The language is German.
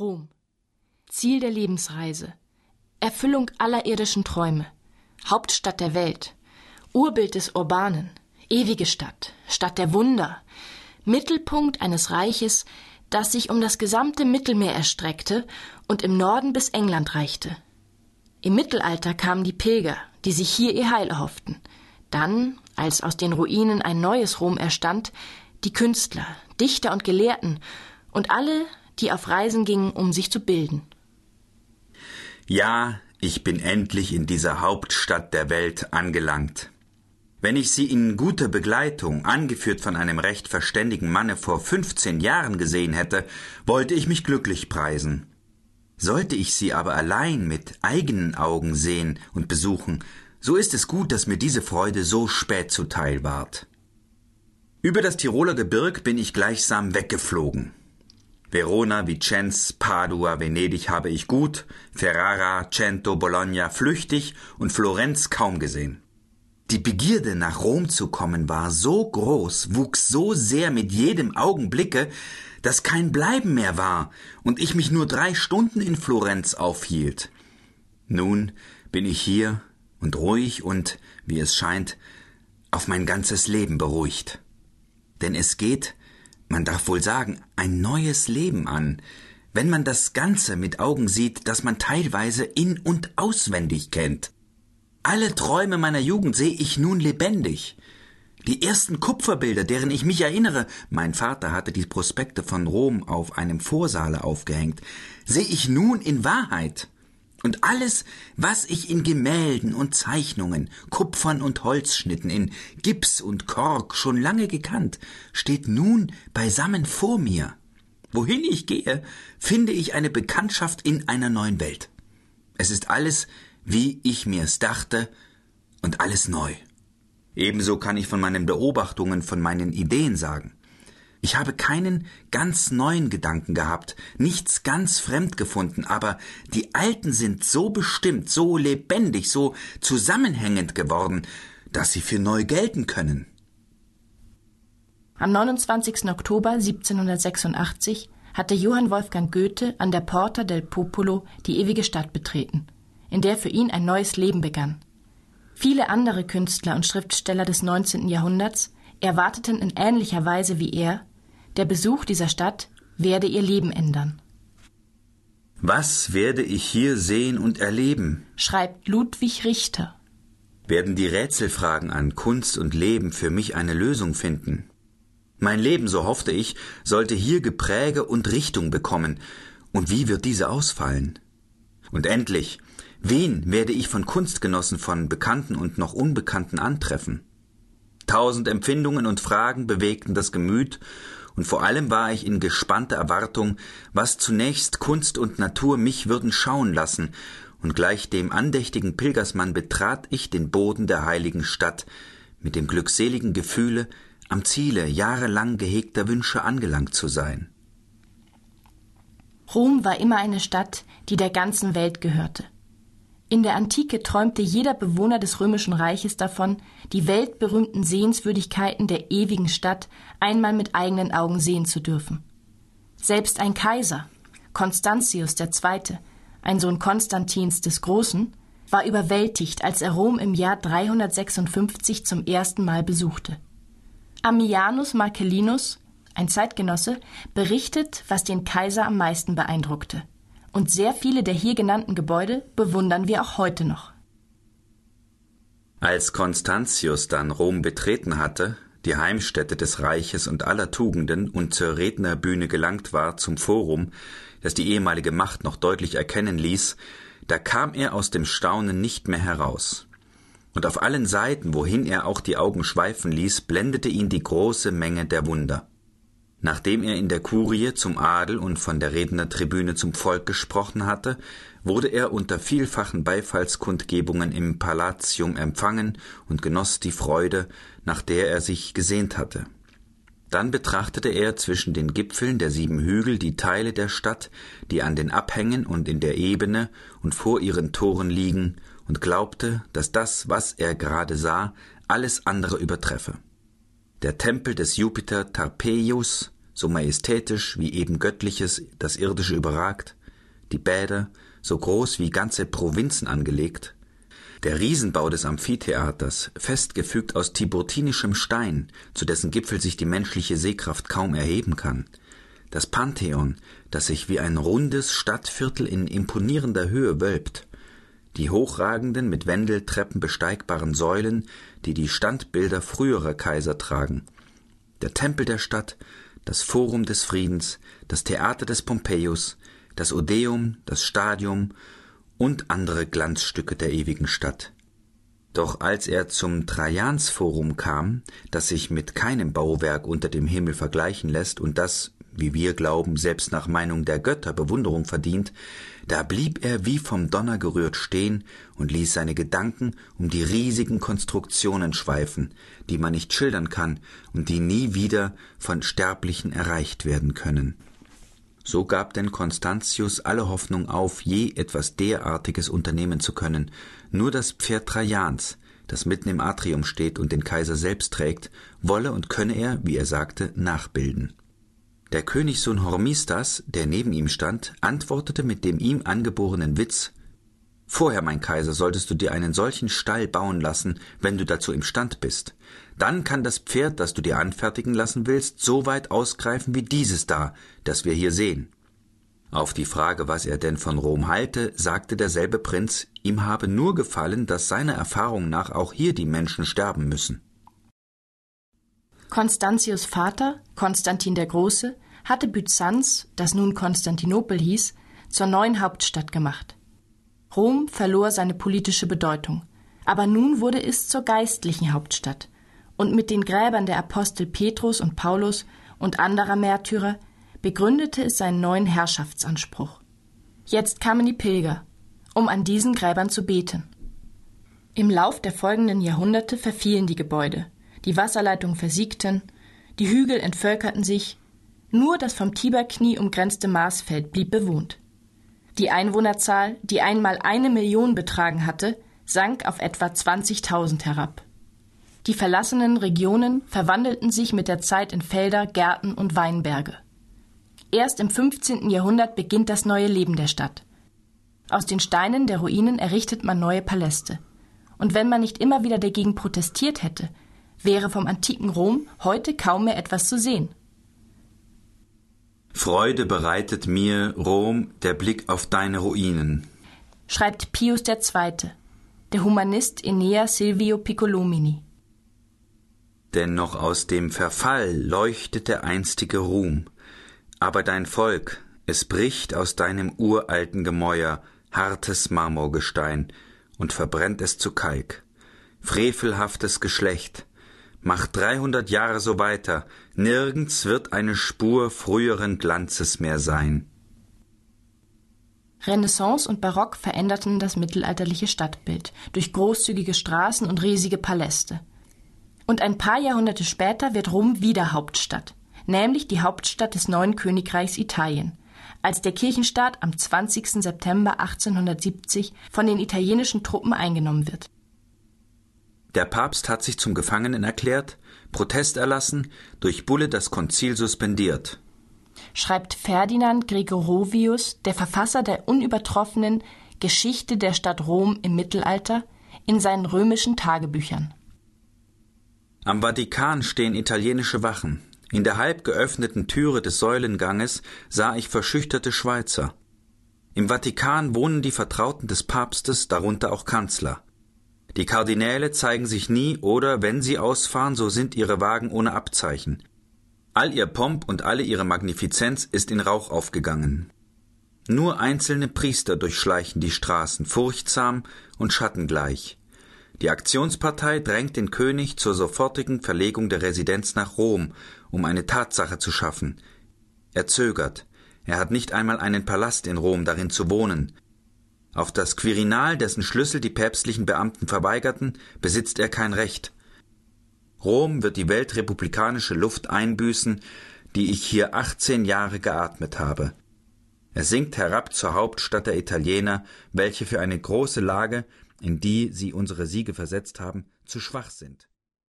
Rom. Ziel der Lebensreise. Erfüllung aller irdischen Träume. Hauptstadt der Welt. Urbild des Urbanen. Ewige Stadt. Stadt der Wunder. Mittelpunkt eines Reiches, das sich um das gesamte Mittelmeer erstreckte und im Norden bis England reichte. Im Mittelalter kamen die Pilger, die sich hier ihr Heil erhofften. Dann, als aus den Ruinen ein neues Rom erstand, die Künstler, Dichter und Gelehrten und alle, die auf Reisen gingen, um sich zu bilden. Ja, ich bin endlich in dieser Hauptstadt der Welt angelangt. Wenn ich sie in guter Begleitung, angeführt von einem recht verständigen Manne vor fünfzehn Jahren gesehen hätte, wollte ich mich glücklich preisen. Sollte ich sie aber allein mit eigenen Augen sehen und besuchen, so ist es gut, dass mir diese Freude so spät zuteil ward. Über das Tiroler Gebirg bin ich gleichsam weggeflogen. Verona, Vicenz, Padua, Venedig habe ich gut, Ferrara, Cento, Bologna flüchtig und Florenz kaum gesehen. Die Begierde nach Rom zu kommen war so groß, wuchs so sehr mit jedem Augenblicke, dass kein Bleiben mehr war und ich mich nur drei Stunden in Florenz aufhielt. Nun bin ich hier und ruhig und, wie es scheint, auf mein ganzes Leben beruhigt. Denn es geht, man darf wohl sagen, ein neues Leben an, wenn man das Ganze mit Augen sieht, das man teilweise in und auswendig kennt. Alle Träume meiner Jugend sehe ich nun lebendig. Die ersten Kupferbilder, deren ich mich erinnere, mein Vater hatte die Prospekte von Rom auf einem Vorsaale aufgehängt, sehe ich nun in Wahrheit. Und alles, was ich in Gemälden und Zeichnungen, Kupfern und Holzschnitten, in Gips und Kork schon lange gekannt, steht nun beisammen vor mir. Wohin ich gehe, finde ich eine Bekanntschaft in einer neuen Welt. Es ist alles, wie ich mir's dachte, und alles neu. Ebenso kann ich von meinen Beobachtungen, von meinen Ideen sagen. Ich habe keinen ganz neuen Gedanken gehabt, nichts ganz fremd gefunden, aber die alten sind so bestimmt, so lebendig, so zusammenhängend geworden, dass sie für neu gelten können. Am 29. Oktober 1786 hatte Johann Wolfgang Goethe an der Porta del Popolo die ewige Stadt betreten, in der für ihn ein neues Leben begann. Viele andere Künstler und Schriftsteller des 19. Jahrhunderts erwarteten in ähnlicher Weise wie er der Besuch dieser Stadt werde ihr Leben ändern. Was werde ich hier sehen und erleben? schreibt Ludwig Richter. Werden die Rätselfragen an Kunst und Leben für mich eine Lösung finden? Mein Leben, so hoffte ich, sollte hier Gepräge und Richtung bekommen. Und wie wird diese ausfallen? Und endlich, wen werde ich von Kunstgenossen, von Bekannten und noch Unbekannten antreffen? Tausend Empfindungen und Fragen bewegten das Gemüt, und vor allem war ich in gespannter Erwartung, was zunächst Kunst und Natur mich würden schauen lassen, und gleich dem andächtigen Pilgersmann betrat ich den Boden der heiligen Stadt, mit dem glückseligen Gefühle, am Ziele jahrelang gehegter Wünsche angelangt zu sein. Rom war immer eine Stadt, die der ganzen Welt gehörte. In der Antike träumte jeder Bewohner des römischen Reiches davon, die weltberühmten Sehenswürdigkeiten der ewigen Stadt einmal mit eigenen Augen sehen zu dürfen. Selbst ein Kaiser, Constantius II., ein Sohn Konstantins des Großen, war überwältigt, als er Rom im Jahr 356 zum ersten Mal besuchte. Ammianus Marcellinus, ein Zeitgenosse, berichtet, was den Kaiser am meisten beeindruckte und sehr viele der hier genannten Gebäude bewundern wir auch heute noch. Als Constantius dann Rom betreten hatte, die Heimstätte des Reiches und aller Tugenden und zur Rednerbühne gelangt war zum Forum, das die ehemalige Macht noch deutlich erkennen ließ, da kam er aus dem Staunen nicht mehr heraus. Und auf allen Seiten, wohin er auch die Augen schweifen ließ, blendete ihn die große Menge der Wunder. Nachdem er in der Kurie zum Adel und von der Rednertribüne zum Volk gesprochen hatte, wurde er unter vielfachen Beifallskundgebungen im Palatium empfangen und genoss die Freude, nach der er sich gesehnt hatte. Dann betrachtete er zwischen den Gipfeln der sieben Hügel die Teile der Stadt, die an den Abhängen und in der Ebene und vor ihren Toren liegen, und glaubte, dass das, was er gerade sah, alles andere übertreffe. Der Tempel des Jupiter Tarpeius so majestätisch wie eben Göttliches das Irdische überragt, die Bäder, so groß wie ganze Provinzen angelegt, der Riesenbau des Amphitheaters, festgefügt aus tiburtinischem Stein, zu dessen Gipfel sich die menschliche Sehkraft kaum erheben kann, das Pantheon, das sich wie ein rundes Stadtviertel in imponierender Höhe wölbt, die hochragenden, mit Wendeltreppen besteigbaren Säulen, die die Standbilder früherer Kaiser tragen, der Tempel der Stadt, das Forum des Friedens, das Theater des Pompeius, das Odeum, das Stadium und andere Glanzstücke der ewigen Stadt. Doch als er zum Trajansforum kam, das sich mit keinem Bauwerk unter dem Himmel vergleichen lässt und das, wie wir glauben, selbst nach Meinung der Götter Bewunderung verdient, da blieb er wie vom Donner gerührt stehen und ließ seine Gedanken um die riesigen Konstruktionen schweifen, die man nicht schildern kann und die nie wieder von Sterblichen erreicht werden können. So gab denn Constantius alle Hoffnung auf, je etwas derartiges unternehmen zu können, nur das Pferd Trajans, das mitten im Atrium steht und den Kaiser selbst trägt, wolle und könne er, wie er sagte, nachbilden. Der Königssohn Hormistas, der neben ihm stand, antwortete mit dem ihm angeborenen Witz Vorher, mein Kaiser, solltest du dir einen solchen Stall bauen lassen, wenn du dazu imstand bist. Dann kann das Pferd, das du dir anfertigen lassen willst, so weit ausgreifen wie dieses da, das wir hier sehen. Auf die Frage, was er denn von Rom halte, sagte derselbe Prinz, ihm habe nur gefallen, dass seiner Erfahrung nach auch hier die Menschen sterben müssen. Konstantius Vater, Konstantin der Große, hatte Byzanz, das nun Konstantinopel hieß, zur neuen Hauptstadt gemacht. Rom verlor seine politische Bedeutung, aber nun wurde es zur geistlichen Hauptstadt, und mit den Gräbern der Apostel Petrus und Paulus und anderer Märtyrer begründete es seinen neuen Herrschaftsanspruch. Jetzt kamen die Pilger, um an diesen Gräbern zu beten. Im Lauf der folgenden Jahrhunderte verfielen die Gebäude, die Wasserleitungen versiegten, die Hügel entvölkerten sich, nur das vom Tiberknie umgrenzte Marsfeld blieb bewohnt. Die Einwohnerzahl, die einmal eine Million betragen hatte, sank auf etwa 20.000 herab. Die verlassenen Regionen verwandelten sich mit der Zeit in Felder, Gärten und Weinberge. Erst im 15. Jahrhundert beginnt das neue Leben der Stadt. Aus den Steinen der Ruinen errichtet man neue Paläste. Und wenn man nicht immer wieder dagegen protestiert hätte, wäre vom antiken Rom heute kaum mehr etwas zu sehen. Freude bereitet mir, Rom, der Blick auf deine Ruinen, schreibt Pius II., der Humanist Enea Silvio Piccolomini. Denn noch aus dem Verfall leuchtet der einstige Ruhm, aber dein Volk, es bricht aus deinem uralten Gemäuer hartes Marmorgestein und verbrennt es zu Kalk. Frevelhaftes Geschlecht, Macht dreihundert Jahre so weiter, nirgends wird eine Spur früheren Glanzes mehr sein. Renaissance und Barock veränderten das mittelalterliche Stadtbild durch großzügige Straßen und riesige Paläste. Und ein paar Jahrhunderte später wird Rom wieder Hauptstadt, nämlich die Hauptstadt des neuen Königreichs Italien, als der Kirchenstaat am 20. September 1870 von den italienischen Truppen eingenommen wird. Der Papst hat sich zum Gefangenen erklärt, Protest erlassen, durch Bulle das Konzil suspendiert. Schreibt Ferdinand Gregorovius, der Verfasser der unübertroffenen Geschichte der Stadt Rom im Mittelalter, in seinen römischen Tagebüchern. Am Vatikan stehen italienische Wachen. In der halb geöffneten Türe des Säulenganges sah ich verschüchterte Schweizer. Im Vatikan wohnen die Vertrauten des Papstes, darunter auch Kanzler. Die Kardinäle zeigen sich nie oder wenn sie ausfahren, so sind ihre Wagen ohne Abzeichen. All ihr Pomp und alle ihre Magnifizenz ist in Rauch aufgegangen. Nur einzelne Priester durchschleichen die Straßen, furchtsam und schattengleich. Die Aktionspartei drängt den König zur sofortigen Verlegung der Residenz nach Rom, um eine Tatsache zu schaffen. Er zögert. Er hat nicht einmal einen Palast in Rom, darin zu wohnen. Auf das Quirinal, dessen Schlüssel die päpstlichen Beamten verweigerten, besitzt er kein Recht. Rom wird die weltrepublikanische Luft einbüßen, die ich hier 18 Jahre geatmet habe. Er sinkt herab zur Hauptstadt der Italiener, welche für eine große Lage, in die sie unsere Siege versetzt haben, zu schwach sind.